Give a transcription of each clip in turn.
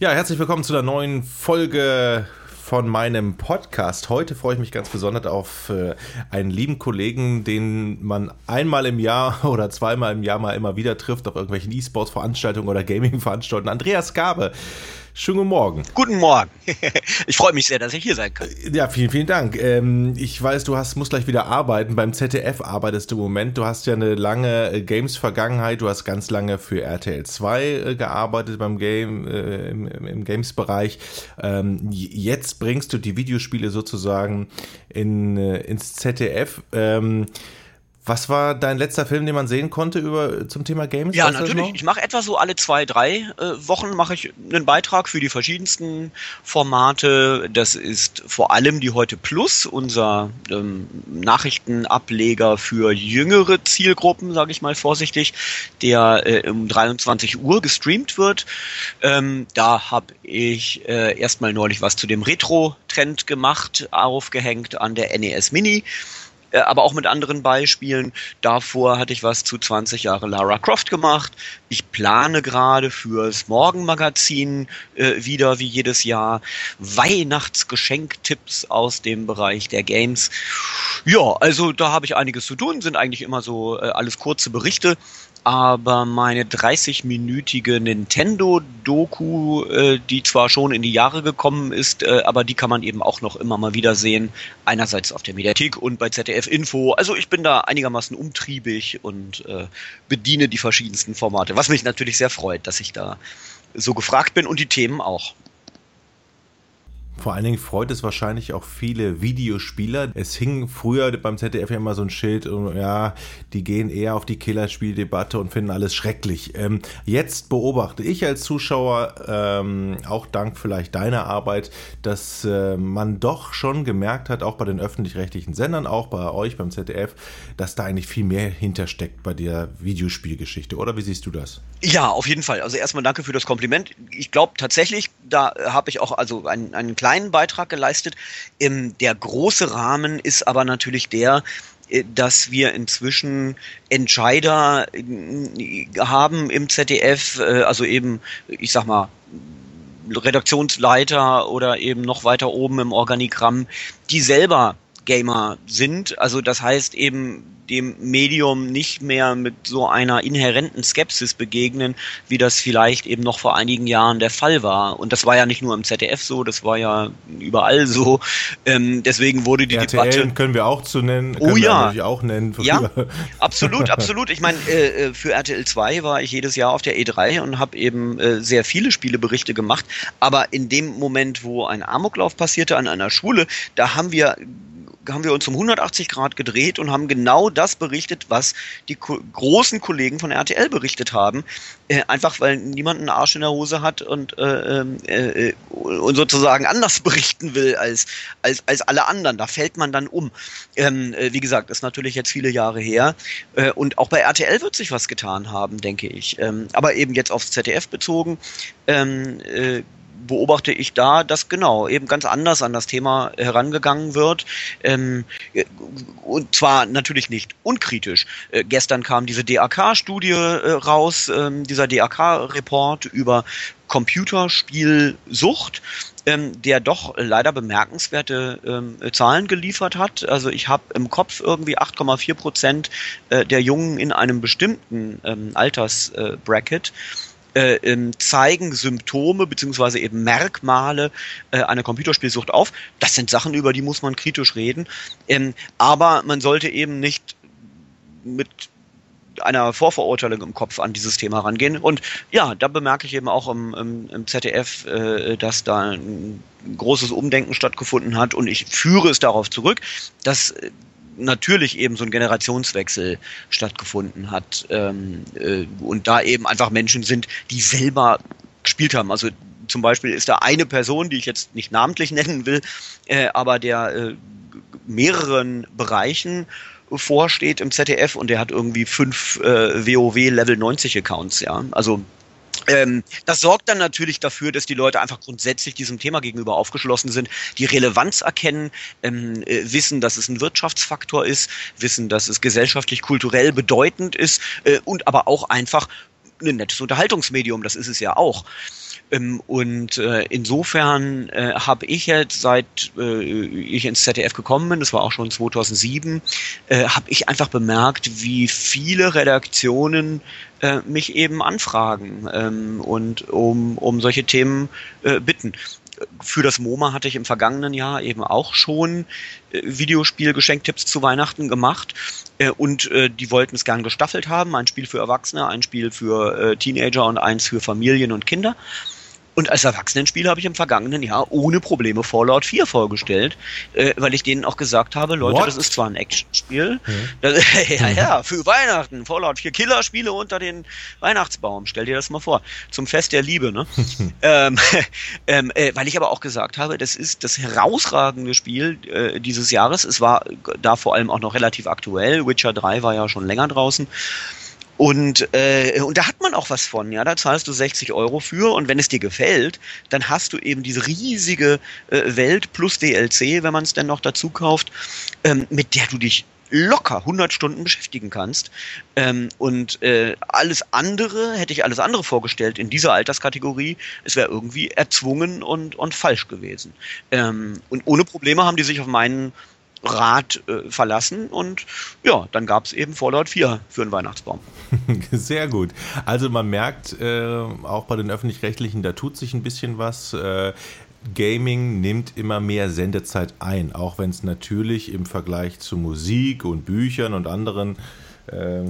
Ja, herzlich willkommen zu der neuen Folge von meinem Podcast. Heute freue ich mich ganz besonders auf äh, einen lieben Kollegen, den man einmal im Jahr oder zweimal im Jahr mal immer wieder trifft auf irgendwelchen E-Sports-Veranstaltungen oder Gaming-Veranstaltungen. Andreas Gabe Schönen guten Morgen. Guten Morgen. Ich freue mich sehr, dass ich hier sein kann. Ja, vielen, vielen Dank. Ähm, ich weiß, du hast, musst gleich wieder arbeiten. Beim ZDF arbeitest du im Moment. Du hast ja eine lange äh, Games-Vergangenheit. Du hast ganz lange für RTL 2 äh, gearbeitet beim Game, äh, im, im Games-Bereich. Ähm, jetzt bringst du die Videospiele sozusagen in, ins ZDF. Was war dein letzter Film, den man sehen konnte über zum Thema Games? Ja, natürlich. Ich mache etwa so alle zwei, drei äh, Wochen mache ich einen Beitrag für die verschiedensten Formate. Das ist vor allem die Heute Plus, unser ähm, Nachrichtenableger für jüngere Zielgruppen, sage ich mal vorsichtig, der äh, um 23 Uhr gestreamt wird. Ähm, da habe ich äh, erstmal neulich was zu dem Retro-Trend gemacht, aufgehängt an der NES Mini. Äh, aber auch mit anderen Beispielen. Davor hatte ich was zu 20 Jahre Lara Croft gemacht. Ich plane gerade fürs Morgenmagazin äh, wieder wie jedes Jahr Weihnachtsgeschenktipps aus dem Bereich der Games. Ja, also da habe ich einiges zu tun, sind eigentlich immer so äh, alles kurze Berichte aber meine 30-minütige Nintendo-Doku, äh, die zwar schon in die Jahre gekommen ist, äh, aber die kann man eben auch noch immer mal wieder sehen. Einerseits auf der Mediathek und bei ZDF Info. Also ich bin da einigermaßen umtriebig und äh, bediene die verschiedensten Formate, was mich natürlich sehr freut, dass ich da so gefragt bin und die Themen auch. Vor allen Dingen freut es wahrscheinlich auch viele Videospieler. Es hing früher beim ZDF ja immer so ein Schild, ja, die gehen eher auf die Killerspieldebatte und finden alles schrecklich. Ähm, jetzt beobachte ich als Zuschauer, ähm, auch dank vielleicht deiner Arbeit, dass äh, man doch schon gemerkt hat, auch bei den öffentlich-rechtlichen Sendern, auch bei euch beim ZDF, dass da eigentlich viel mehr hintersteckt bei der Videospielgeschichte. Oder wie siehst du das? Ja, auf jeden Fall. Also erstmal danke für das Kompliment. Ich glaube tatsächlich, da habe ich auch also einen, einen kleinen kleinen Beitrag geleistet. der große Rahmen ist aber natürlich der, äh, dass wir inzwischen Entscheider äh, haben im ZDF, äh, also eben, ich sag mal, Redaktionsleiter oder eben noch weiter oben im Organigramm, die selber Gamer sind. Also das heißt eben dem Medium nicht mehr mit so einer inhärenten Skepsis begegnen, wie das vielleicht eben noch vor einigen Jahren der Fall war. Und das war ja nicht nur im ZDF so, das war ja überall so. Ähm, deswegen wurde die RTL Debatte. können wir auch zu nennen. Oh ja. Auch nennen. Ja, absolut, absolut. Ich meine, äh, äh für RTL 2 war ich jedes Jahr auf der E3 und habe eben äh, sehr viele Spieleberichte gemacht. Aber in dem Moment, wo ein Amoklauf passierte an einer Schule, da haben wir haben wir uns um 180 Grad gedreht und haben genau das berichtet, was die ko großen Kollegen von RTL berichtet haben. Äh, einfach weil niemand einen Arsch in der Hose hat und, äh, ähm, äh, und sozusagen anders berichten will als, als, als alle anderen. Da fällt man dann um. Ähm, äh, wie gesagt, ist natürlich jetzt viele Jahre her. Äh, und auch bei RTL wird sich was getan haben, denke ich. Ähm, aber eben jetzt aufs ZDF bezogen. Ähm, äh, beobachte ich da, dass genau eben ganz anders an das Thema herangegangen wird. Ähm, und zwar natürlich nicht unkritisch. Äh, gestern kam diese DAK-Studie äh, raus, ähm, dieser DAK-Report über Computerspielsucht, ähm, der doch leider bemerkenswerte ähm, Zahlen geliefert hat. Also ich habe im Kopf irgendwie 8,4 Prozent äh, der Jungen in einem bestimmten ähm, Altersbracket. Äh, äh, ähm, zeigen Symptome beziehungsweise eben Merkmale äh, einer Computerspielsucht auf. Das sind Sachen, über die muss man kritisch reden. Ähm, aber man sollte eben nicht mit einer Vorverurteilung im Kopf an dieses Thema rangehen. Und ja, da bemerke ich eben auch im, im, im ZDF, äh, dass da ein großes Umdenken stattgefunden hat. Und ich führe es darauf zurück, dass natürlich eben so ein Generationswechsel stattgefunden hat ähm, äh, und da eben einfach Menschen sind, die selber gespielt haben. Also zum Beispiel ist da eine Person, die ich jetzt nicht namentlich nennen will, äh, aber der äh, mehreren Bereichen vorsteht im ZDF und der hat irgendwie fünf äh, WoW Level 90 Accounts, ja. Also ähm, das sorgt dann natürlich dafür, dass die Leute einfach grundsätzlich diesem Thema gegenüber aufgeschlossen sind, die Relevanz erkennen, ähm, äh, wissen, dass es ein Wirtschaftsfaktor ist, wissen, dass es gesellschaftlich, kulturell bedeutend ist äh, und aber auch einfach ein nettes Unterhaltungsmedium, das ist es ja auch. Ähm, und äh, insofern äh, habe ich jetzt, seit äh, ich ins ZDF gekommen bin, das war auch schon 2007, äh, habe ich einfach bemerkt, wie viele Redaktionen äh, mich eben anfragen ähm, und um, um solche Themen äh, bitten für das MoMA hatte ich im vergangenen Jahr eben auch schon äh, Videospiel-Geschenktipps zu Weihnachten gemacht äh, und äh, die wollten es gern gestaffelt haben, ein Spiel für Erwachsene, ein Spiel für äh, Teenager und eins für Familien und Kinder. Und als Erwachsenenspiel habe ich im vergangenen Jahr ohne Probleme Fallout 4 vorgestellt, äh, weil ich denen auch gesagt habe, Leute, What? das ist zwar ein Actionspiel, mhm. das, ja, ja, für Weihnachten, Fallout 4 Killerspiele unter den Weihnachtsbaum, stell dir das mal vor, zum Fest der Liebe, ne? ähm, ähm, äh, weil ich aber auch gesagt habe, das ist das herausragende Spiel äh, dieses Jahres. Es war da vor allem auch noch relativ aktuell. Witcher 3 war ja schon länger draußen. Und, äh, und da hat man auch was von, ja. Da zahlst du 60 Euro für und wenn es dir gefällt, dann hast du eben diese riesige äh, Welt plus DLC, wenn man es denn noch dazu kauft, ähm, mit der du dich locker 100 Stunden beschäftigen kannst. Ähm, und äh, alles andere, hätte ich alles andere vorgestellt in dieser Alterskategorie, es wäre irgendwie erzwungen und, und falsch gewesen. Ähm, und ohne Probleme haben die sich auf meinen Rat äh, verlassen und ja, dann gab es eben Fallout 4 für den Weihnachtsbaum. Sehr gut. Also man merkt äh, auch bei den öffentlich-rechtlichen, da tut sich ein bisschen was. Äh, Gaming nimmt immer mehr Sendezeit ein, auch wenn es natürlich im Vergleich zu Musik und Büchern und anderen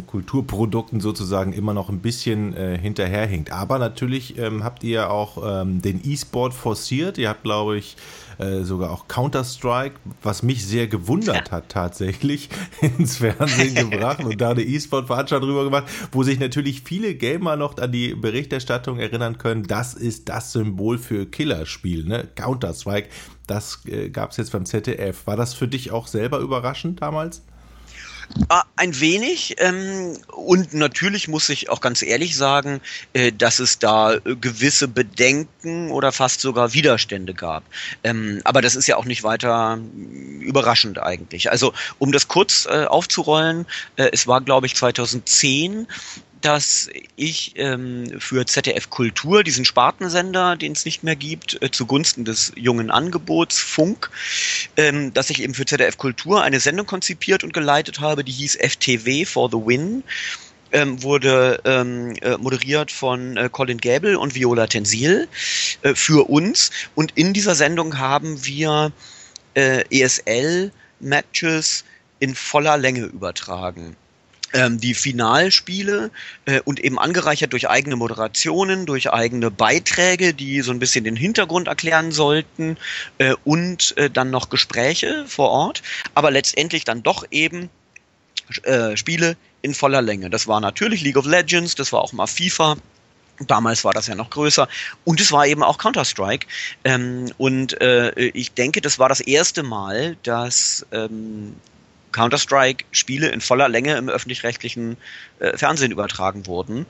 Kulturprodukten sozusagen immer noch ein bisschen äh, hinterherhinkt. Aber natürlich ähm, habt ihr auch ähm, den E-Sport forciert. Ihr habt, glaube ich, äh, sogar auch Counter-Strike, was mich sehr gewundert hat tatsächlich, ins Fernsehen gebracht und da eine E-Sport-Veranstaltung drüber gemacht, wo sich natürlich viele Gamer noch an die Berichterstattung erinnern können, das ist das Symbol für Killerspiel, ne? Counter-Strike. Das äh, gab es jetzt beim ZDF. War das für dich auch selber überraschend damals? Ah, ein wenig. Ähm, und natürlich muss ich auch ganz ehrlich sagen, äh, dass es da äh, gewisse Bedenken oder fast sogar Widerstände gab. Ähm, aber das ist ja auch nicht weiter äh, überraschend eigentlich. Also um das kurz äh, aufzurollen, äh, es war, glaube ich, 2010 dass ich ähm, für ZDF Kultur, diesen Spartensender, den es nicht mehr gibt, äh, zugunsten des jungen Angebots Funk, ähm, dass ich eben für ZDF Kultur eine Sendung konzipiert und geleitet habe, die hieß FTW for the Win. Ähm, wurde ähm, äh, moderiert von äh, Colin Gable und Viola Tensil äh, für uns. Und in dieser Sendung haben wir äh, ESL-Matches in voller Länge übertragen die Finalspiele äh, und eben angereichert durch eigene Moderationen, durch eigene Beiträge, die so ein bisschen den Hintergrund erklären sollten äh, und äh, dann noch Gespräche vor Ort, aber letztendlich dann doch eben äh, Spiele in voller Länge. Das war natürlich League of Legends, das war auch mal FIFA. Damals war das ja noch größer. Und es war eben auch Counter-Strike. Ähm, und äh, ich denke, das war das erste Mal, dass ähm, Counter-Strike-Spiele in voller Länge im öffentlich-rechtlichen äh, Fernsehen übertragen wurden.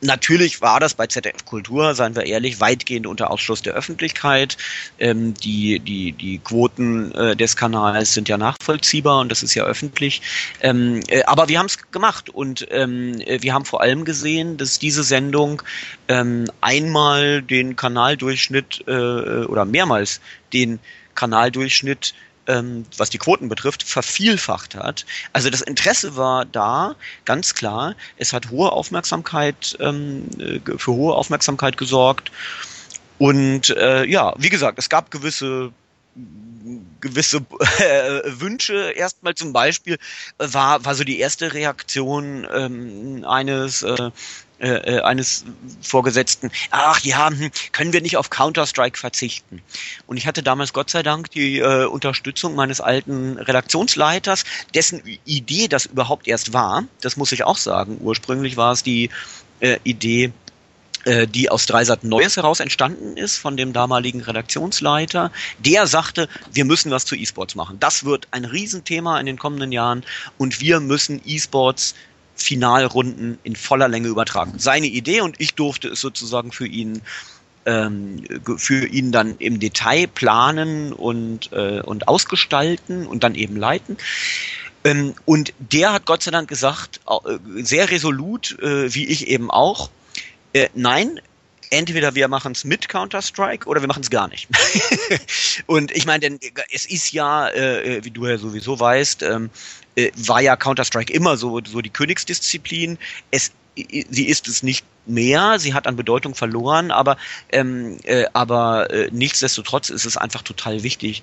Natürlich war das bei ZDF Kultur, seien wir ehrlich, weitgehend unter Ausschluss der Öffentlichkeit. Ähm, die, die, die Quoten äh, des Kanals sind ja nachvollziehbar und das ist ja öffentlich. Ähm, äh, aber wir haben es gemacht und ähm, äh, wir haben vor allem gesehen, dass diese Sendung ähm, einmal den Kanaldurchschnitt äh, oder mehrmals den Kanaldurchschnitt ähm, was die Quoten betrifft, vervielfacht hat. Also das Interesse war da, ganz klar. Es hat hohe Aufmerksamkeit, ähm, äh, für hohe Aufmerksamkeit gesorgt. Und äh, ja, wie gesagt, es gab gewisse gewisse äh, Wünsche. Erstmal zum Beispiel war, war so die erste Reaktion ähm, eines äh, äh, äh, eines Vorgesetzten, ach ja, hm, können wir nicht auf Counter-Strike verzichten? Und ich hatte damals Gott sei Dank die äh, Unterstützung meines alten Redaktionsleiters, dessen Idee das überhaupt erst war. Das muss ich auch sagen. Ursprünglich war es die äh, Idee, äh, die aus Dreisat Neues heraus entstanden ist von dem damaligen Redaktionsleiter. Der sagte, wir müssen was zu E-Sports machen. Das wird ein Riesenthema in den kommenden Jahren und wir müssen E-Sports Finalrunden in voller Länge übertragen. Seine Idee und ich durfte es sozusagen für ihn ähm, für ihn dann im Detail planen und, äh, und ausgestalten und dann eben leiten. Ähm, und der hat Gott sei Dank gesagt, äh, sehr resolut, äh, wie ich eben auch, Äh, nein, entweder wir machen es mit Counter-Strike oder wir machen es gar nicht. und ich meine, denn es ist ja, äh, wie du ja sowieso weißt, ähm, äh, war ja Counter-Strike immer so, so die Königsdisziplin. Es, sie ist es nicht mehr, sie hat an Bedeutung verloren, aber, ähm, äh, aber äh, nichtsdestotrotz ist es einfach total wichtig,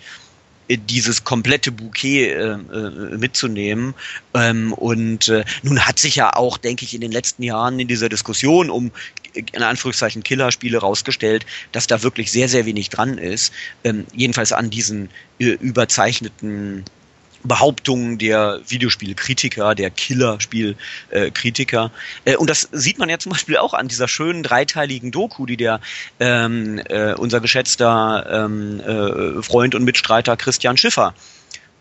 dieses komplette Bouquet äh, äh, mitzunehmen. Ähm, und äh, nun hat sich ja auch, denke ich, in den letzten Jahren in dieser Diskussion um in Anführungszeichen Killerspiele rausgestellt, dass da wirklich sehr, sehr wenig dran ist. Ähm, jedenfalls an diesen äh, überzeichneten Behauptungen der Videospielkritiker, der Killerspielkritiker. Äh, und das sieht man ja zum Beispiel auch an dieser schönen dreiteiligen Doku, die der ähm, äh, unser geschätzter ähm, äh, Freund und Mitstreiter Christian Schiffer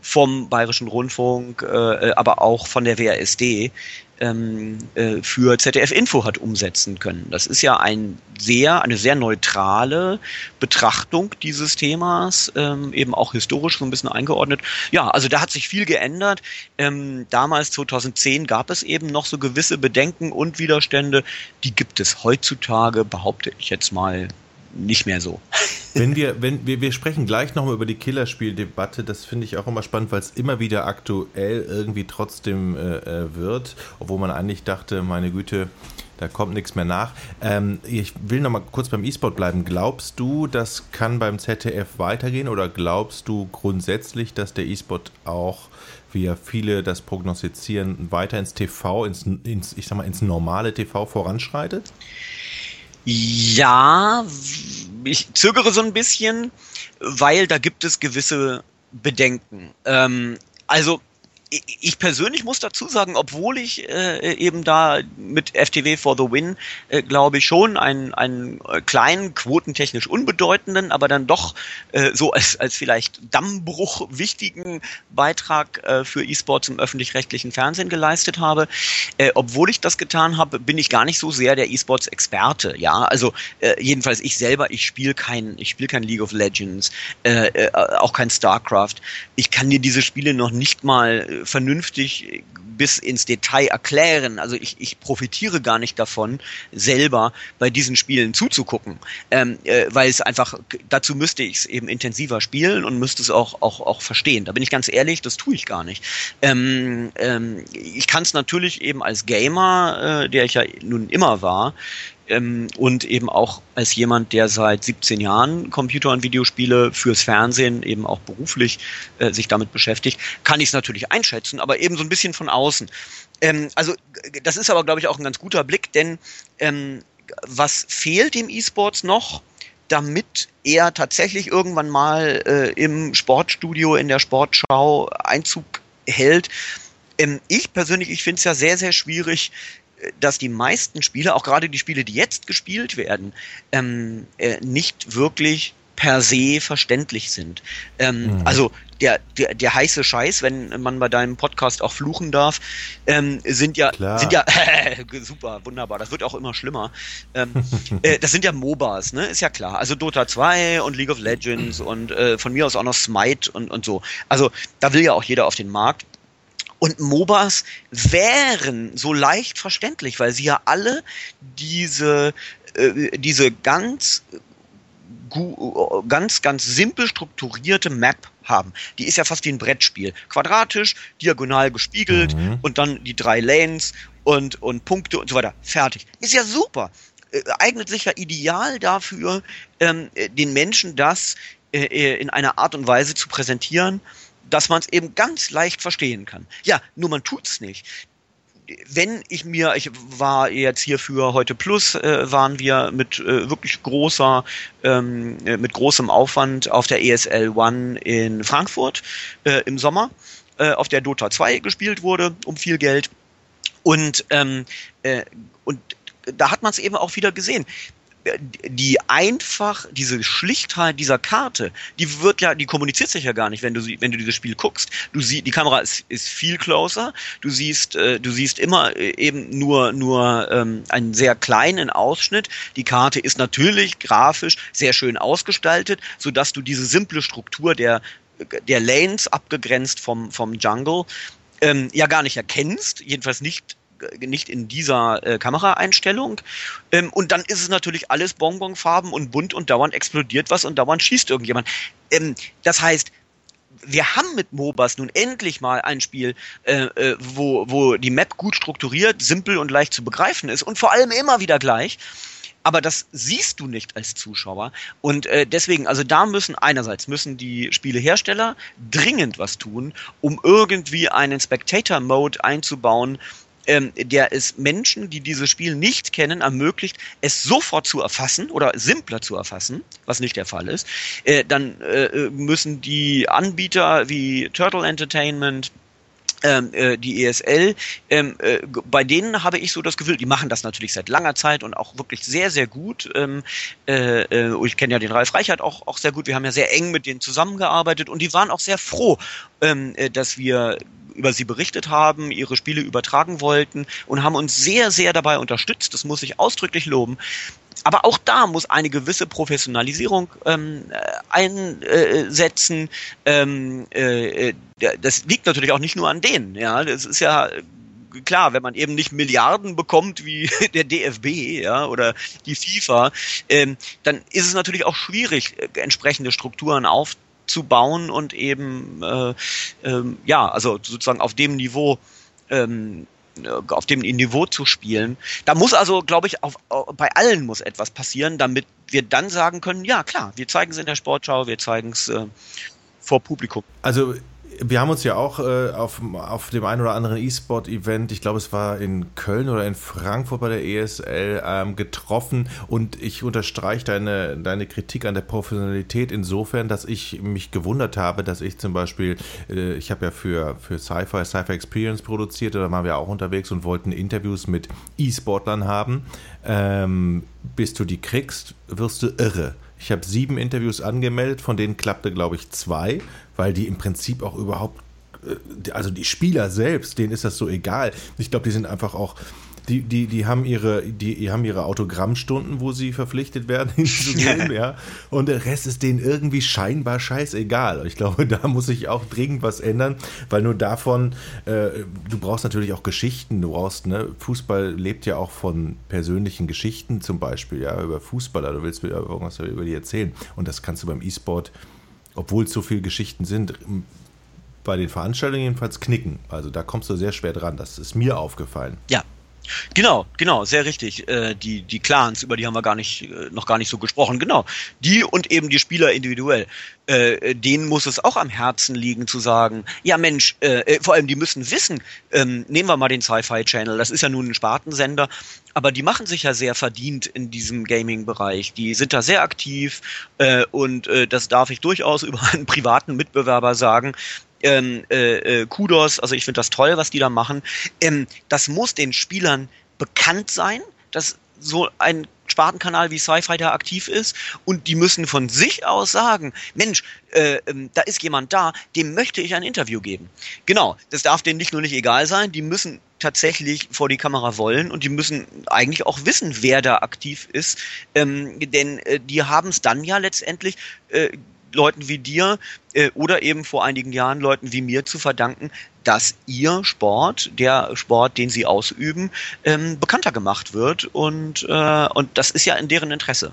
vom Bayerischen Rundfunk, äh, aber auch von der WASD ähm, äh, für ZDF Info hat umsetzen können. Das ist ja ein sehr, eine sehr neutrale Betrachtung dieses Themas, ähm, eben auch historisch so ein bisschen eingeordnet. Ja, also da hat sich viel geändert. Ähm, damals 2010 gab es eben noch so gewisse Bedenken und Widerstände. Die gibt es heutzutage, behaupte ich jetzt mal, nicht mehr so. Wenn wir, wenn wir, wir sprechen gleich nochmal über die Killerspieldebatte, das finde ich auch immer spannend, weil es immer wieder aktuell irgendwie trotzdem äh, äh, wird, obwohl man eigentlich dachte, meine Güte, da kommt nichts mehr nach. Ähm, ich will nochmal kurz beim E-Sport bleiben. Glaubst du, das kann beim ZDF weitergehen oder glaubst du grundsätzlich, dass der E-Sport auch, wie ja viele das prognostizieren, weiter ins TV, ins, ins, ich sag mal, ins normale TV voranschreitet? Ja, ich zögere so ein bisschen, weil da gibt es gewisse Bedenken. Ähm, also ich persönlich muss dazu sagen, obwohl ich äh, eben da mit FTW for the Win, äh, glaube ich, schon einen, einen kleinen, quotentechnisch unbedeutenden, aber dann doch äh, so als, als vielleicht Dammbruch wichtigen Beitrag äh, für E-Sports im öffentlich-rechtlichen Fernsehen geleistet habe. Äh, obwohl ich das getan habe, bin ich gar nicht so sehr der E-Sports-Experte. Ja, also äh, jedenfalls ich selber, ich spiele kein, ich spiele kein League of Legends, auch kein StarCraft. Ich kann dir diese Spiele noch nicht mal vernünftig bis ins Detail erklären. Also ich, ich profitiere gar nicht davon, selber bei diesen Spielen zuzugucken, ähm, äh, weil es einfach, dazu müsste ich es eben intensiver spielen und müsste es auch, auch, auch verstehen. Da bin ich ganz ehrlich, das tue ich gar nicht. Ähm, ähm, ich kann es natürlich eben als Gamer, äh, der ich ja nun immer war, ähm, und eben auch als jemand, der seit 17 Jahren Computer- und Videospiele fürs Fernsehen eben auch beruflich äh, sich damit beschäftigt, kann ich es natürlich einschätzen, aber eben so ein bisschen von außen. Ähm, also das ist aber, glaube ich, auch ein ganz guter Blick, denn ähm, was fehlt dem E-Sports noch? damit er tatsächlich irgendwann mal äh, im Sportstudio, in der Sportschau Einzug hält. Ähm, ich persönlich, ich finde es ja sehr, sehr schwierig, dass die meisten Spiele, auch gerade die Spiele, die jetzt gespielt werden, ähm, äh, nicht wirklich per se verständlich sind. Ähm, mhm. Also der, der, der heiße Scheiß, wenn man bei deinem Podcast auch fluchen darf, ähm, sind ja, Klar. sind ja, äh, super, wunderbar, das wird auch immer schlimmer. Ähm, äh, das sind ja MOBAs, ne, ist ja klar. Also Dota 2 und League of Legends und äh, von mir aus auch noch Smite und, und so. Also da will ja auch jeder auf den Markt. Und MOBAs wären so leicht verständlich, weil sie ja alle diese, äh, diese ganz, ganz, ganz simpel strukturierte Map haben. Die ist ja fast wie ein Brettspiel. Quadratisch, diagonal gespiegelt mhm. und dann die drei Lanes und, und Punkte und so weiter. Fertig. Ist ja super. Äh, eignet sich ja ideal dafür, ähm, den Menschen das äh, äh in einer Art und Weise zu präsentieren, dass man es eben ganz leicht verstehen kann. Ja, nur man tut's nicht wenn ich mir, ich war jetzt hier für heute Plus, äh, waren wir mit äh, wirklich großer, ähm, äh, mit großem Aufwand auf der ESL One in Frankfurt äh, im Sommer, äh, auf der Dota 2 gespielt wurde, um viel Geld. Und, ähm, äh, und da hat man es eben auch wieder gesehen die einfach, diese Schlichtheit dieser Karte, die wird ja, die kommuniziert sich ja gar nicht, wenn du wenn du dieses Spiel guckst. Du siehst, die Kamera ist, ist viel closer. Du siehst, äh, du siehst immer äh, eben nur nur ähm, einen sehr kleinen Ausschnitt. Die Karte ist natürlich grafisch sehr schön ausgestaltet, so dass du diese simple Struktur der der Lanes abgegrenzt vom vom Jungle ähm, ja gar nicht erkennst, jedenfalls nicht nicht in dieser äh, Kameraeinstellung. Ähm, und dann ist es natürlich alles Bonbonfarben und bunt und dauernd explodiert was und dauernd schießt irgendjemand. Ähm, das heißt, wir haben mit MOBAs nun endlich mal ein Spiel, äh, äh, wo, wo die Map gut strukturiert, simpel und leicht zu begreifen ist und vor allem immer wieder gleich. Aber das siehst du nicht als Zuschauer. Und äh, deswegen, also da müssen einerseits müssen die Spielehersteller dringend was tun, um irgendwie einen Spectator-Mode einzubauen, ähm, der es Menschen, die dieses Spiel nicht kennen, ermöglicht, es sofort zu erfassen oder simpler zu erfassen, was nicht der Fall ist. Äh, dann äh, müssen die Anbieter wie Turtle Entertainment, ähm, äh, die ESL, ähm, äh, bei denen habe ich so das Gefühl, die machen das natürlich seit langer Zeit und auch wirklich sehr, sehr gut. Ähm, äh, äh ich kenne ja den Ralf Reichert auch, auch sehr gut. Wir haben ja sehr eng mit denen zusammengearbeitet und die waren auch sehr froh, ähm, äh, dass wir über sie berichtet haben, ihre Spiele übertragen wollten und haben uns sehr, sehr dabei unterstützt. Das muss ich ausdrücklich loben. Aber auch da muss eine gewisse Professionalisierung ähm, äh, einsetzen. Ähm, äh, das liegt natürlich auch nicht nur an denen. Ja, das ist ja klar, wenn man eben nicht Milliarden bekommt wie der DFB ja, oder die FIFA, ähm, dann ist es natürlich auch schwierig, äh, entsprechende Strukturen aufzubauen zu bauen und eben äh, ähm, ja, also sozusagen auf dem Niveau ähm, äh, auf dem Niveau zu spielen. Da muss also, glaube ich, auf, bei allen muss etwas passieren, damit wir dann sagen können, ja klar, wir zeigen es in der Sportschau, wir zeigen es äh, vor Publikum. Also wir haben uns ja auch äh, auf, auf dem einen oder anderen E-Sport-Event, ich glaube, es war in Köln oder in Frankfurt bei der ESL, ähm, getroffen und ich unterstreiche deine, deine Kritik an der Professionalität insofern, dass ich mich gewundert habe, dass ich zum Beispiel, äh, ich habe ja für, für Sci-Fi, Sci-Fi Experience produziert, da waren wir auch unterwegs und wollten Interviews mit E-Sportlern haben. Ähm, bis du die kriegst, wirst du irre. Ich habe sieben Interviews angemeldet, von denen klappte, glaube ich, zwei weil die im Prinzip auch überhaupt, äh, also die Spieler selbst, denen ist das so egal. Ich glaube, die sind einfach auch die, die, die haben ihre, die, die haben ihre Autogrammstunden, wo sie verpflichtet werden, hinzugehen, ja. Und der Rest ist denen irgendwie scheinbar scheißegal. Ich glaube, da muss sich auch dringend was ändern, weil nur davon, äh, du brauchst natürlich auch Geschichten, du brauchst, ne, Fußball lebt ja auch von persönlichen Geschichten zum Beispiel, ja, über Fußballer, du willst mir irgendwas über die erzählen. Und das kannst du beim E-Sport obwohl es so viele Geschichten sind, bei den Veranstaltungen jedenfalls knicken. Also da kommst du sehr schwer dran. Das ist mir aufgefallen. Ja, Genau, genau, sehr richtig. Äh, die, die Clans, über die haben wir gar nicht, äh, noch gar nicht so gesprochen. Genau. Die und eben die Spieler individuell. Äh, denen muss es auch am Herzen liegen zu sagen, ja Mensch, äh, äh vor allem die müssen wissen, ähm, nehmen wir mal den Sci-Fi Channel, das ist ja nun ein Spartensender, aber die machen sich ja sehr verdient in diesem Gaming-Bereich. Die sind da sehr aktiv und das darf ich durchaus über einen privaten Mitbewerber sagen. Ähm, äh, äh, Kudos, also ich finde das toll, was die da machen. Ähm, das muss den Spielern bekannt sein, dass so ein Spartenkanal wie Sci-Fi da aktiv ist und die müssen von sich aus sagen, Mensch, äh, ähm, da ist jemand da, dem möchte ich ein Interview geben. Genau, das darf denen nicht nur nicht egal sein, die müssen tatsächlich vor die Kamera wollen und die müssen eigentlich auch wissen, wer da aktiv ist, ähm, denn äh, die haben es dann ja letztendlich äh, Leuten wie dir äh, oder eben vor einigen Jahren Leuten wie mir zu verdanken, dass ihr Sport, der Sport, den sie ausüben, ähm, bekannter gemacht wird und, äh, und das ist ja in deren Interesse.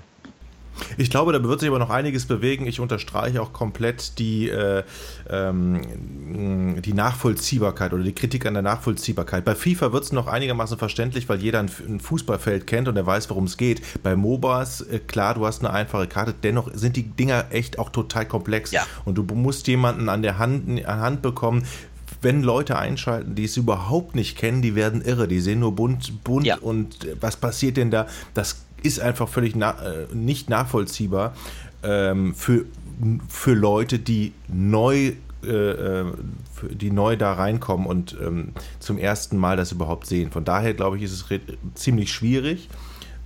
Ich glaube, da wird sich aber noch einiges bewegen. Ich unterstreiche auch komplett die, äh, ähm, die Nachvollziehbarkeit oder die Kritik an der Nachvollziehbarkeit. Bei FIFA wird es noch einigermaßen verständlich, weil jeder ein, ein Fußballfeld kennt und er weiß, worum es geht. Bei MOBAs, äh, klar, du hast eine einfache Karte, dennoch sind die Dinger echt auch total komplex. Ja. Und du musst jemanden an der Hand, an Hand bekommen, wenn Leute einschalten, die es überhaupt nicht kennen, die werden irre. Die sehen nur bunt, bunt ja. und äh, was passiert denn da? Das ist einfach völlig na, äh, nicht nachvollziehbar ähm, für, für Leute, die neu äh, äh die neu da reinkommen und ähm, zum ersten Mal das überhaupt sehen. Von daher glaube ich, ist es ziemlich schwierig.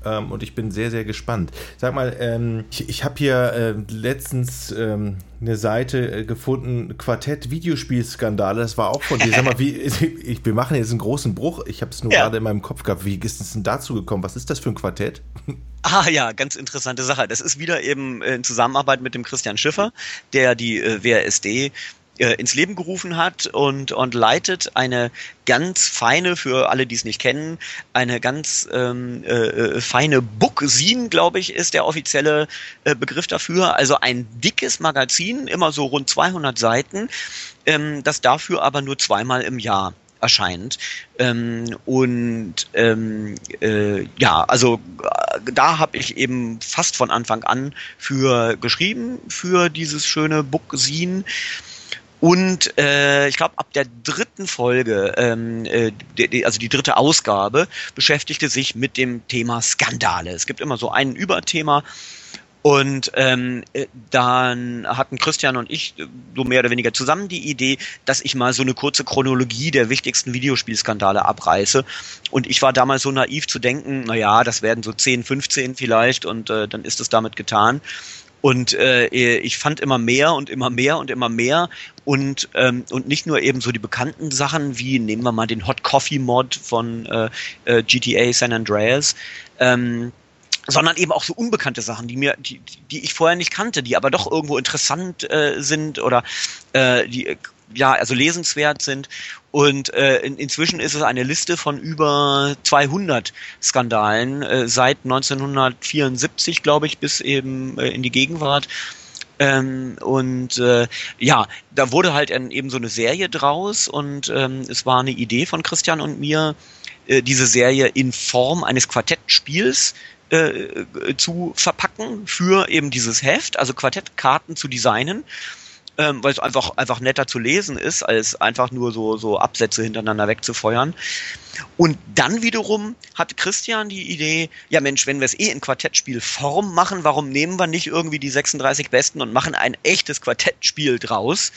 Ähm, und ich bin sehr, sehr gespannt. Sag mal, ähm, ich, ich habe hier äh, letztens ähm, eine Seite äh, gefunden, Quartett Videospielskandale, das war auch von dir. Sag mal, wie, ich, wir machen jetzt einen großen Bruch. Ich habe es nur ja. gerade in meinem Kopf gehabt. Wie ist es denn dazu gekommen? Was ist das für ein Quartett? Ah ja, ganz interessante Sache. Das ist wieder eben in Zusammenarbeit mit dem Christian Schiffer, der die äh, WRSD äh, ins Leben gerufen hat und, und leitet eine ganz feine, für alle, die es nicht kennen, eine ganz ähm, äh, äh feine Bookzine, glaube ich, ist der offizielle äh, Begriff dafür. Also ein dickes Magazin, immer so rund 200 Seiten, ähm, das dafür aber nur zweimal im Jahr erscheint. Ähm, und ähm, äh, ja, also äh, da habe ich eben fast von Anfang an für geschrieben, für dieses schöne Bookzine. Und äh, ich glaube, ab der dritten Folge, ähm, äh, die, also die dritte Ausgabe, beschäftigte sich mit dem Thema Skandale. Es gibt immer so ein Überthema und ähm, äh, dann hatten Christian und ich äh, so mehr oder weniger zusammen die Idee, dass ich mal so eine kurze Chronologie der wichtigsten Videospielskandale abreiße. Und ich war damals so naiv zu denken, na ja, das werden so 10, 15 vielleicht und äh, dann ist es damit getan. Und äh, ich fand immer mehr und immer mehr und immer mehr und ähm, und nicht nur eben so die bekannten Sachen wie nehmen wir mal den Hot Coffee Mod von äh, äh, GTA San Andreas. Ähm, sondern eben auch so unbekannte Sachen, die mir, die, die ich vorher nicht kannte, die aber doch irgendwo interessant äh, sind oder äh, die ja also lesenswert sind. Und äh, in, inzwischen ist es eine Liste von über 200 Skandalen äh, seit 1974, glaube ich, bis eben äh, in die Gegenwart. Ähm, und äh, ja, da wurde halt ein, eben so eine Serie draus und ähm, es war eine Idee von Christian und mir, äh, diese Serie in Form eines Quartettspiels äh, zu verpacken für eben dieses Heft, also Quartettkarten zu designen, ähm, weil es einfach, einfach netter zu lesen ist, als einfach nur so, so Absätze hintereinander wegzufeuern. Und dann wiederum hat Christian die Idee, ja Mensch, wenn wir es eh in Quartettspielform machen, warum nehmen wir nicht irgendwie die 36 Besten und machen ein echtes Quartettspiel draus?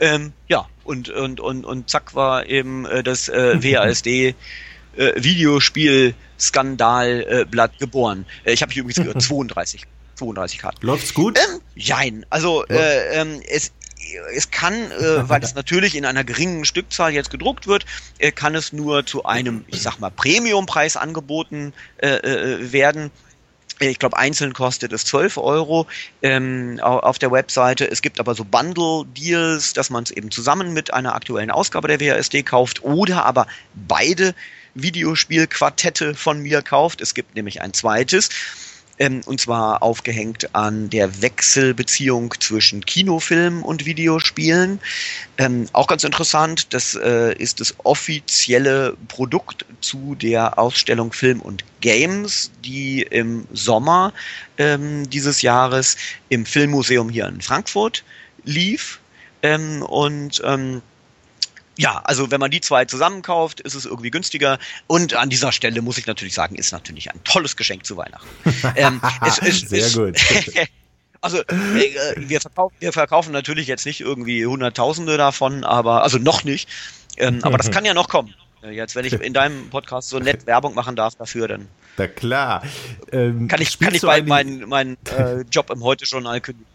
Ähm, ja, und, und, und, und zack war eben äh, das äh, WASD äh, Videospiel-Skandalblatt äh, geboren. Äh, ich habe hier übrigens gehört, 32, 32 Karten. Läuft's gut? Ähm, jein. Also ja. äh, ähm, es es kann, äh, weil es natürlich in einer geringen Stückzahl jetzt gedruckt wird, äh, kann es nur zu einem, ich sag mal, Premiumpreis angeboten äh, äh, werden. Ich glaube, einzeln kostet es 12 Euro ähm, auf der Webseite. Es gibt aber so Bundle-Deals, dass man es eben zusammen mit einer aktuellen Ausgabe der WASD kauft oder aber beide Videospielquartette von mir kauft. Es gibt nämlich ein zweites. Ähm, und zwar aufgehängt an der Wechselbeziehung zwischen Kinofilm und Videospielen. Ähm, auch ganz interessant, das äh, ist das offizielle Produkt zu der Ausstellung Film und Games, die im Sommer ähm, dieses Jahres im Filmmuseum hier in Frankfurt lief. Ähm, und ähm, ja, also wenn man die zwei zusammenkauft, ist es irgendwie günstiger. Und an dieser Stelle muss ich natürlich sagen, ist natürlich ein tolles Geschenk zu Weihnachten. ähm, es, es, Sehr es, gut. also äh, wir, verkaufen, wir verkaufen natürlich jetzt nicht irgendwie Hunderttausende davon, aber also noch nicht. Ähm, aber das kann ja noch kommen. Äh, jetzt, wenn ich in deinem Podcast so nett Werbung machen darf dafür, dann. Na klar. Ähm, kann ich, kann ich bald meinen mein, äh, Job im Heute-Journal kündigen.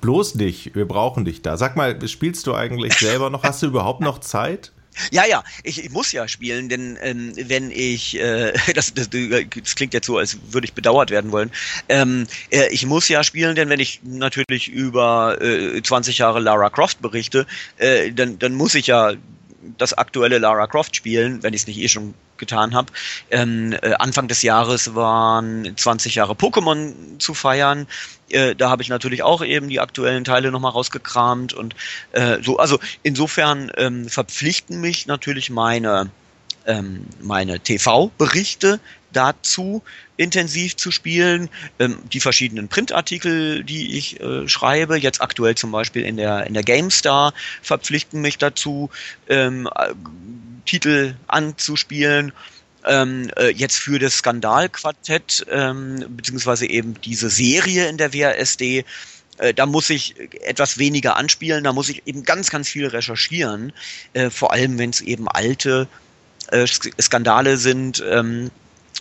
Bloß nicht, wir brauchen dich da. Sag mal, spielst du eigentlich selber noch? Hast du überhaupt noch Zeit? Ja, ja, ich, ich muss ja spielen, denn ähm, wenn ich, äh, das, das, das klingt jetzt so, als würde ich bedauert werden wollen, ähm, äh, ich muss ja spielen, denn wenn ich natürlich über äh, 20 Jahre Lara Croft berichte, äh, dann, dann muss ich ja das aktuelle Lara Croft spielen, wenn ich es nicht eh schon getan habe. Ähm, äh, Anfang des Jahres waren 20 Jahre Pokémon zu feiern. Äh, da habe ich natürlich auch eben die aktuellen Teile nochmal rausgekramt und äh, so. Also insofern ähm, verpflichten mich natürlich meine ähm, meine TV-Berichte dazu intensiv zu spielen. Ähm, die verschiedenen Printartikel, die ich äh, schreibe, jetzt aktuell zum Beispiel in der, in der GameStar, verpflichten mich dazu, ähm, äh, Titel anzuspielen. Ähm, äh, jetzt für das Skandalquartett, ähm, beziehungsweise eben diese Serie in der WASD, äh, da muss ich etwas weniger anspielen, da muss ich eben ganz, ganz viel recherchieren, äh, vor allem wenn es eben alte äh, Skandale sind, ähm,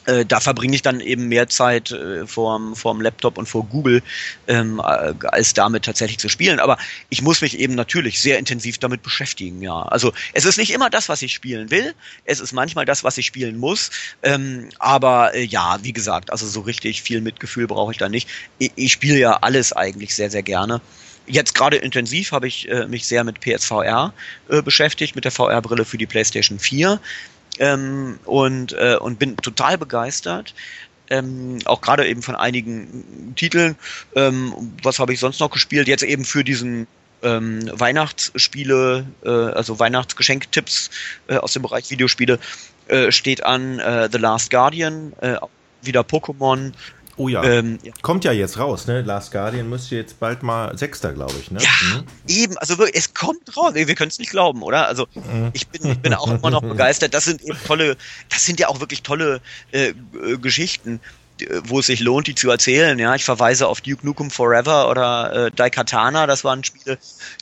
äh, da verbringe ich dann eben mehr Zeit äh, vorm, vorm Laptop und vor Google, ähm, äh, als damit tatsächlich zu spielen. Aber ich muss mich eben natürlich sehr intensiv damit beschäftigen, ja. Also es ist nicht immer das, was ich spielen will. Es ist manchmal das, was ich spielen muss. Ähm, aber äh, ja, wie gesagt, also so richtig viel Mitgefühl brauche ich da nicht. Ich, ich spiele ja alles eigentlich sehr, sehr gerne. jetzt gerade intensiv habe ich äh, mich sehr mit PSVR äh, beschäftigt, mit der VR-Brille für die PlayStation 4 ähm, und, äh, und bin total begeistert. Ähm, auch gerade eben von einigen Titeln. Ähm, was habe ich sonst noch gespielt? Jetzt eben für diesen ähm, Weihnachtsspiele, äh, also Weihnachtsgeschenktipps äh, aus dem Bereich Videospiele äh, steht an äh, The Last Guardian, äh, wieder Pokémon. Oh ja. Ähm, ja. Kommt ja jetzt raus, ne? Last Guardian müsste jetzt bald mal Sechster, glaube ich, ne? Ja, mhm. eben. Also wirklich, es kommt raus. Wir können es nicht glauben, oder? Also mhm. ich bin, ich bin auch immer noch begeistert. Das sind eben tolle, das sind ja auch wirklich tolle äh, äh Geschichten wo es sich lohnt, die zu erzählen. Ja, ich verweise auf Duke Nukem Forever oder äh, Daikatana. Das waren Spiele,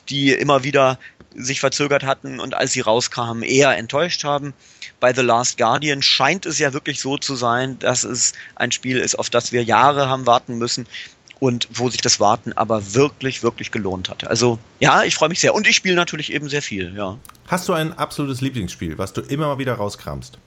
die immer wieder sich verzögert hatten und als sie rauskamen eher enttäuscht haben bei The Last Guardian scheint es ja wirklich so zu sein, dass es ein Spiel ist, auf das wir Jahre haben warten müssen und wo sich das Warten aber wirklich, wirklich gelohnt hat. Also ja, ich freue mich sehr und ich spiele natürlich eben sehr viel, ja. Hast du ein absolutes Lieblingsspiel, was du immer mal wieder rauskramst?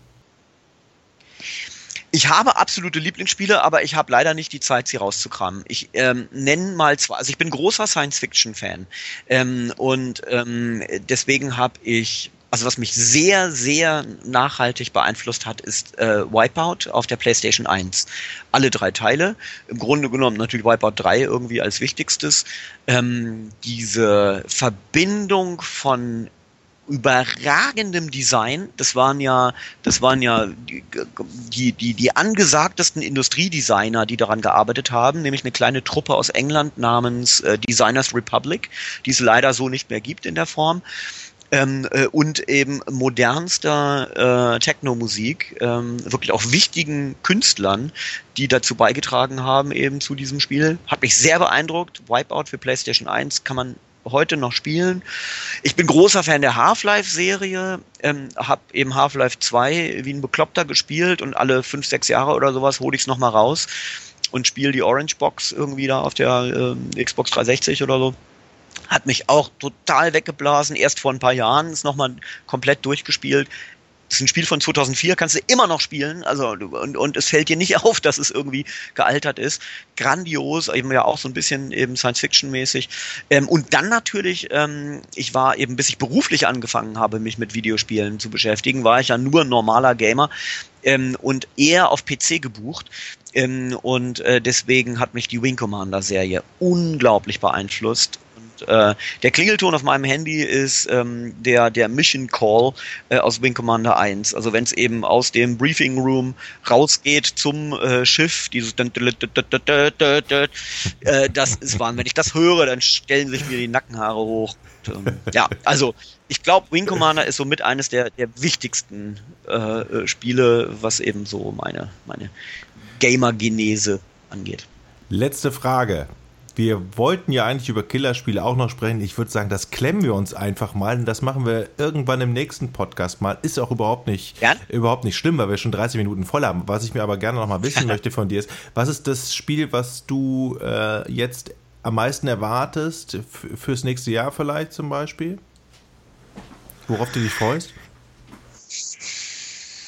Ich habe absolute Lieblingsspiele, aber ich habe leider nicht die Zeit, sie rauszukramen. Ich ähm, nenne mal zwei, also ich bin großer Science-Fiction-Fan ähm, und ähm, deswegen habe ich also was mich sehr, sehr nachhaltig beeinflusst hat, ist äh, Wipeout auf der PlayStation 1. Alle drei Teile. Im Grunde genommen natürlich Wipeout 3 irgendwie als wichtigstes. Ähm, diese Verbindung von überragendem Design. Das waren ja, das waren ja die, die, die angesagtesten Industriedesigner, die daran gearbeitet haben, nämlich eine kleine Truppe aus England namens äh, Designers Republic, die es leider so nicht mehr gibt in der Form ähm, äh, und eben modernster äh, Techno-Musik, ähm, wirklich auch wichtigen Künstlern, die dazu beigetragen haben eben zu diesem Spiel. Hat mich sehr beeindruckt. Wipeout für PlayStation 1 kann man heute noch spielen. Ich bin großer Fan der Half-Life-Serie, ähm, habe eben Half-Life 2 wie ein Bekloppter gespielt und alle fünf, sechs Jahre oder sowas hole ich es nochmal raus und spiele die Orange Box irgendwie da auf der äh, Xbox 360 oder so hat mich auch total weggeblasen. Erst vor ein paar Jahren ist nochmal komplett durchgespielt. Das ist ein Spiel von 2004, kannst du immer noch spielen, also und, und es fällt dir nicht auf, dass es irgendwie gealtert ist. Grandios, eben ja auch so ein bisschen eben Science-Fiction-mäßig. Ähm, und dann natürlich, ähm, ich war eben, bis ich beruflich angefangen habe, mich mit Videospielen zu beschäftigen, war ich ja nur normaler Gamer ähm, und eher auf PC gebucht. Ähm, und äh, deswegen hat mich die Wing Commander Serie unglaublich beeinflusst äh, der Klingelton auf meinem Handy ist ähm, der, der Mission Call äh, aus Wing Commander 1. Also wenn es eben aus dem Briefing Room rausgeht zum äh, Schiff, dieses äh, das ist wann. Wenn ich das höre, dann stellen sich mir die Nackenhaare hoch. Und, ähm, ja, also ich glaube, Wing Commander ist somit eines der, der wichtigsten äh, Spiele, was eben so meine, meine Gamer-Genese angeht. Letzte Frage. Wir wollten ja eigentlich über Killerspiele auch noch sprechen. Ich würde sagen, das klemmen wir uns einfach mal. Und das machen wir irgendwann im nächsten Podcast mal. Ist auch überhaupt nicht, ja? überhaupt nicht schlimm, weil wir schon 30 Minuten voll haben. Was ich mir aber gerne noch mal wissen möchte von dir ist, was ist das Spiel, was du äh, jetzt am meisten erwartest fürs nächste Jahr vielleicht zum Beispiel? Worauf du dich freust?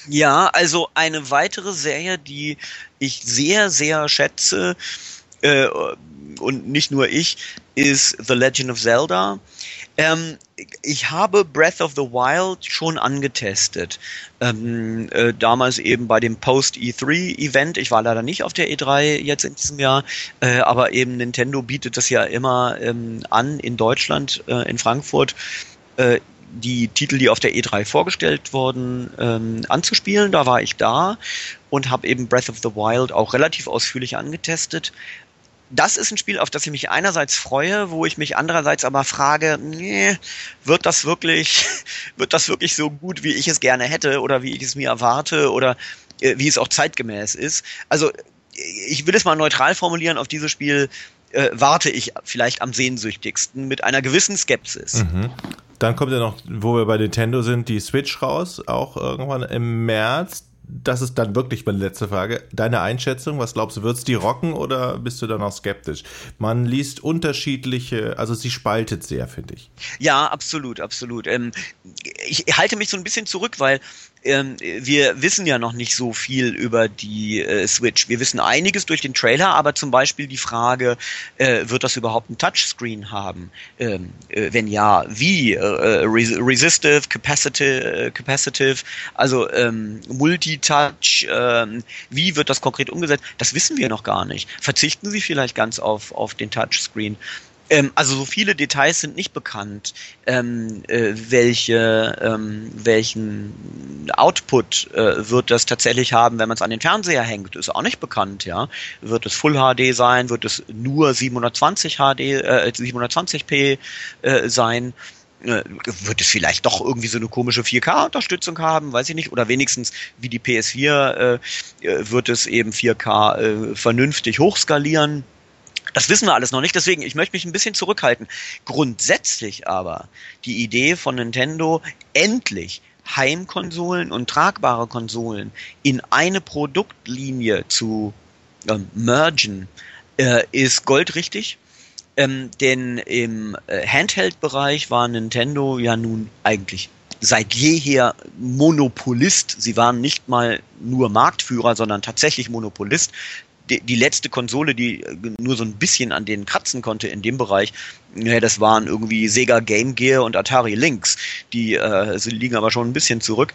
Ja, also eine weitere Serie, die ich sehr, sehr schätze, äh, und nicht nur ich, ist The Legend of Zelda. Ähm, ich habe Breath of the Wild schon angetestet. Ähm, äh, damals eben bei dem Post-E3-Event. Ich war leider nicht auf der E3 jetzt in diesem Jahr, äh, aber eben Nintendo bietet das ja immer ähm, an in Deutschland, äh, in Frankfurt. Äh, die Titel, die auf der E3 vorgestellt wurden, ähm, anzuspielen. Da war ich da und habe eben Breath of the Wild auch relativ ausführlich angetestet das ist ein Spiel, auf das ich mich einerseits freue, wo ich mich andererseits aber frage, nee, wird das wirklich, wird das wirklich so gut, wie ich es gerne hätte oder wie ich es mir erwarte oder äh, wie es auch zeitgemäß ist? Also ich will es mal neutral formulieren, auf dieses Spiel äh, warte ich vielleicht am sehnsüchtigsten mit einer gewissen Skepsis. Mhm. Dann kommt ja noch, wo wir bei Nintendo sind, die Switch raus, auch irgendwann im März das ist dann wirklich meine letzte Frage. Deine Einschätzung, was glaubst du, wird es die rocken oder bist du dann auch skeptisch? Man liest unterschiedliche, also sie spaltet sehr, finde ich. Ja, absolut, absolut. Ähm, ich halte mich so ein bisschen zurück, weil ähm, wir wissen ja noch nicht so viel über die äh, Switch. Wir wissen einiges durch den Trailer, aber zum Beispiel die Frage, äh, wird das überhaupt ein Touchscreen haben? Ähm, äh, wenn ja, wie? Äh, äh, resistive, capacitive, äh, capacitive also ähm, Multitouch, ähm, wie wird das konkret umgesetzt? Das wissen wir noch gar nicht. Verzichten Sie vielleicht ganz auf, auf den Touchscreen? Ähm, also so viele Details sind nicht bekannt, ähm, äh, welche, ähm, welchen Output äh, wird das tatsächlich haben, wenn man es an den Fernseher hängt, ist auch nicht bekannt, ja. Wird es Full HD sein, wird es nur 720 HD, äh, 720p äh, sein? Äh, wird es vielleicht doch irgendwie so eine komische 4K-Unterstützung haben, weiß ich nicht, oder wenigstens wie die PS4 äh, äh, wird es eben 4K äh, vernünftig hochskalieren. Das wissen wir alles noch nicht, deswegen, ich möchte mich ein bisschen zurückhalten. Grundsätzlich aber die Idee von Nintendo, endlich Heimkonsolen und tragbare Konsolen in eine Produktlinie zu ähm, mergen, äh, ist goldrichtig. Ähm, denn im äh, Handheld-Bereich war Nintendo ja nun eigentlich seit jeher Monopolist. Sie waren nicht mal nur Marktführer, sondern tatsächlich Monopolist die, die letzte Konsole, die äh, nur so ein bisschen an denen kratzen konnte in dem Bereich, ja, das waren irgendwie Sega Game Gear und Atari Lynx. Die äh, liegen aber schon ein bisschen zurück.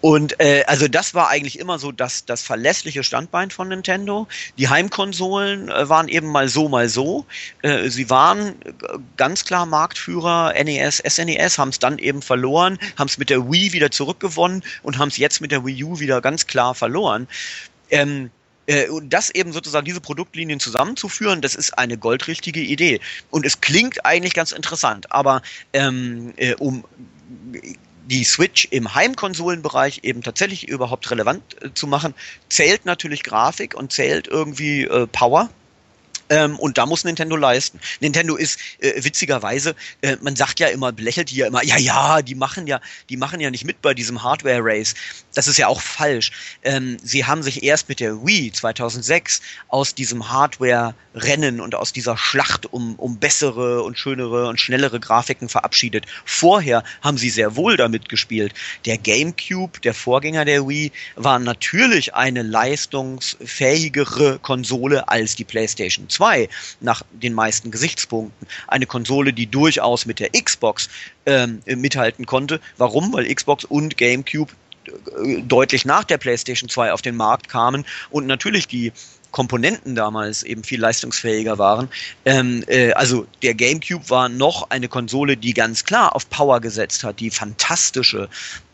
Und äh, also das war eigentlich immer so das, das verlässliche Standbein von Nintendo. Die Heimkonsolen äh, waren eben mal so, mal so. Äh, sie waren äh, ganz klar Marktführer, NES, SNES, haben es dann eben verloren, haben es mit der Wii wieder zurückgewonnen und haben es jetzt mit der Wii U wieder ganz klar verloren. Ähm, äh, und das eben sozusagen diese Produktlinien zusammenzuführen, das ist eine goldrichtige Idee. Und es klingt eigentlich ganz interessant, aber ähm, äh, um die Switch im Heimkonsolenbereich eben tatsächlich überhaupt relevant äh, zu machen, zählt natürlich Grafik und zählt irgendwie äh, Power. Ähm, und da muss Nintendo leisten. Nintendo ist äh, witzigerweise, äh, man sagt ja immer, belächelt die ja immer, ja, ja, die machen ja, die machen ja nicht mit bei diesem Hardware-Race. Das ist ja auch falsch. Ähm, sie haben sich erst mit der Wii 2006 aus diesem Hardware-Rennen und aus dieser Schlacht um, um bessere und schönere und schnellere Grafiken verabschiedet. Vorher haben sie sehr wohl damit gespielt. Der GameCube, der Vorgänger der Wii, war natürlich eine leistungsfähigere Konsole als die PlayStation 2 nach den meisten Gesichtspunkten. Eine Konsole, die durchaus mit der Xbox ähm, mithalten konnte. Warum? Weil Xbox und GameCube äh, deutlich nach der PlayStation 2 auf den Markt kamen und natürlich die Komponenten damals eben viel leistungsfähiger waren. Ähm, äh, also der GameCube war noch eine Konsole, die ganz klar auf Power gesetzt hat, die fantastische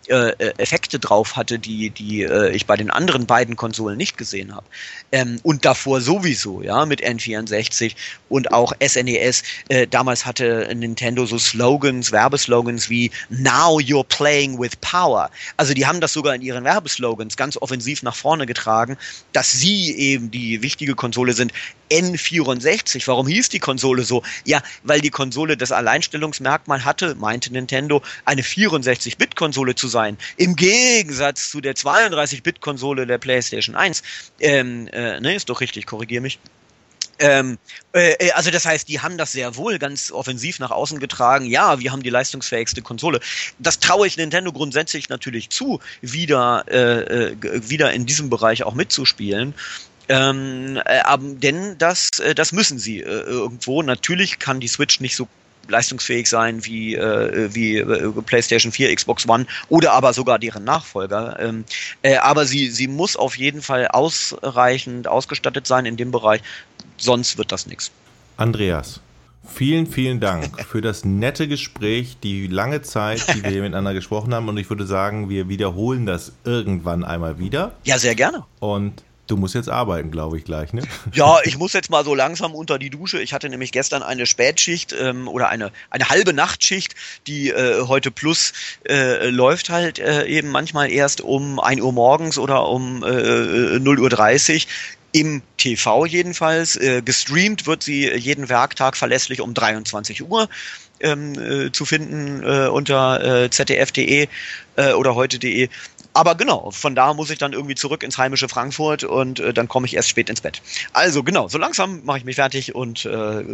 äh, äh, Effekte drauf hatte, die, die äh, ich bei den anderen beiden Konsolen nicht gesehen habe. Ähm, und davor sowieso, ja, mit N64 und auch SNES. E äh, damals hatte Nintendo so Slogans, Werbeslogans wie Now you're playing with power. Also die haben das sogar in ihren Werbeslogans ganz offensiv nach vorne getragen, dass sie eben die wichtige Konsole sind. N64, warum hieß die Konsole so? Ja, weil die Konsole das Alleinstellungsmerkmal hatte, meinte Nintendo, eine 64-Bit-Konsole zu sein. Im Gegensatz zu der 32-Bit-Konsole der PlayStation 1. Ähm, äh, ne, ist doch richtig, korrigier mich. Ähm, äh, äh, also das heißt, die haben das sehr wohl ganz offensiv nach außen getragen. Ja, wir haben die leistungsfähigste Konsole. Das traue ich Nintendo grundsätzlich natürlich zu, wieder, äh, äh wieder in diesem Bereich auch mitzuspielen. Ähm, äh, denn das, äh, das müssen sie irgendwo. Natürlich kann die Switch nicht so leistungsfähig sein wie, äh, wie äh, PlayStation 4, Xbox One oder aber sogar deren Nachfolger. Ähm, äh, aber sie, sie muss auf jeden Fall ausreichend ausgestattet sein in dem Bereich, sonst wird das nichts. Andreas, Vielen, vielen Dank für das nette Gespräch, die lange Zeit, die wir miteinander gesprochen haben. Und ich würde sagen, wir wiederholen das irgendwann einmal wieder. Ja, sehr gerne. Und Du musst jetzt arbeiten, glaube ich, gleich, ne? Ja, ich muss jetzt mal so langsam unter die Dusche. Ich hatte nämlich gestern eine Spätschicht ähm, oder eine, eine halbe Nachtschicht, die äh, heute plus äh, läuft halt äh, eben manchmal erst um 1 Uhr morgens oder um äh, 0 Uhr 30 im TV jedenfalls. Äh, gestreamt wird sie jeden Werktag verlässlich um 23 Uhr ähm, äh, zu finden äh, unter äh, zdf.de äh, oder heute.de. Aber genau, von da muss ich dann irgendwie zurück ins heimische Frankfurt und äh, dann komme ich erst spät ins Bett. Also genau, so langsam mache ich mich fertig und äh,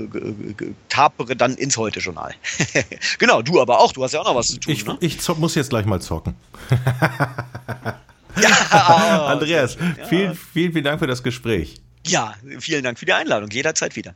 tapere dann ins Heute-Journal. genau, du aber auch, du hast ja auch noch was zu tun. Ich, ne? ich muss jetzt gleich mal zocken. ja, Andreas, ja. vielen, vielen, vielen Dank für das Gespräch. Ja, vielen Dank für die Einladung. Jederzeit wieder.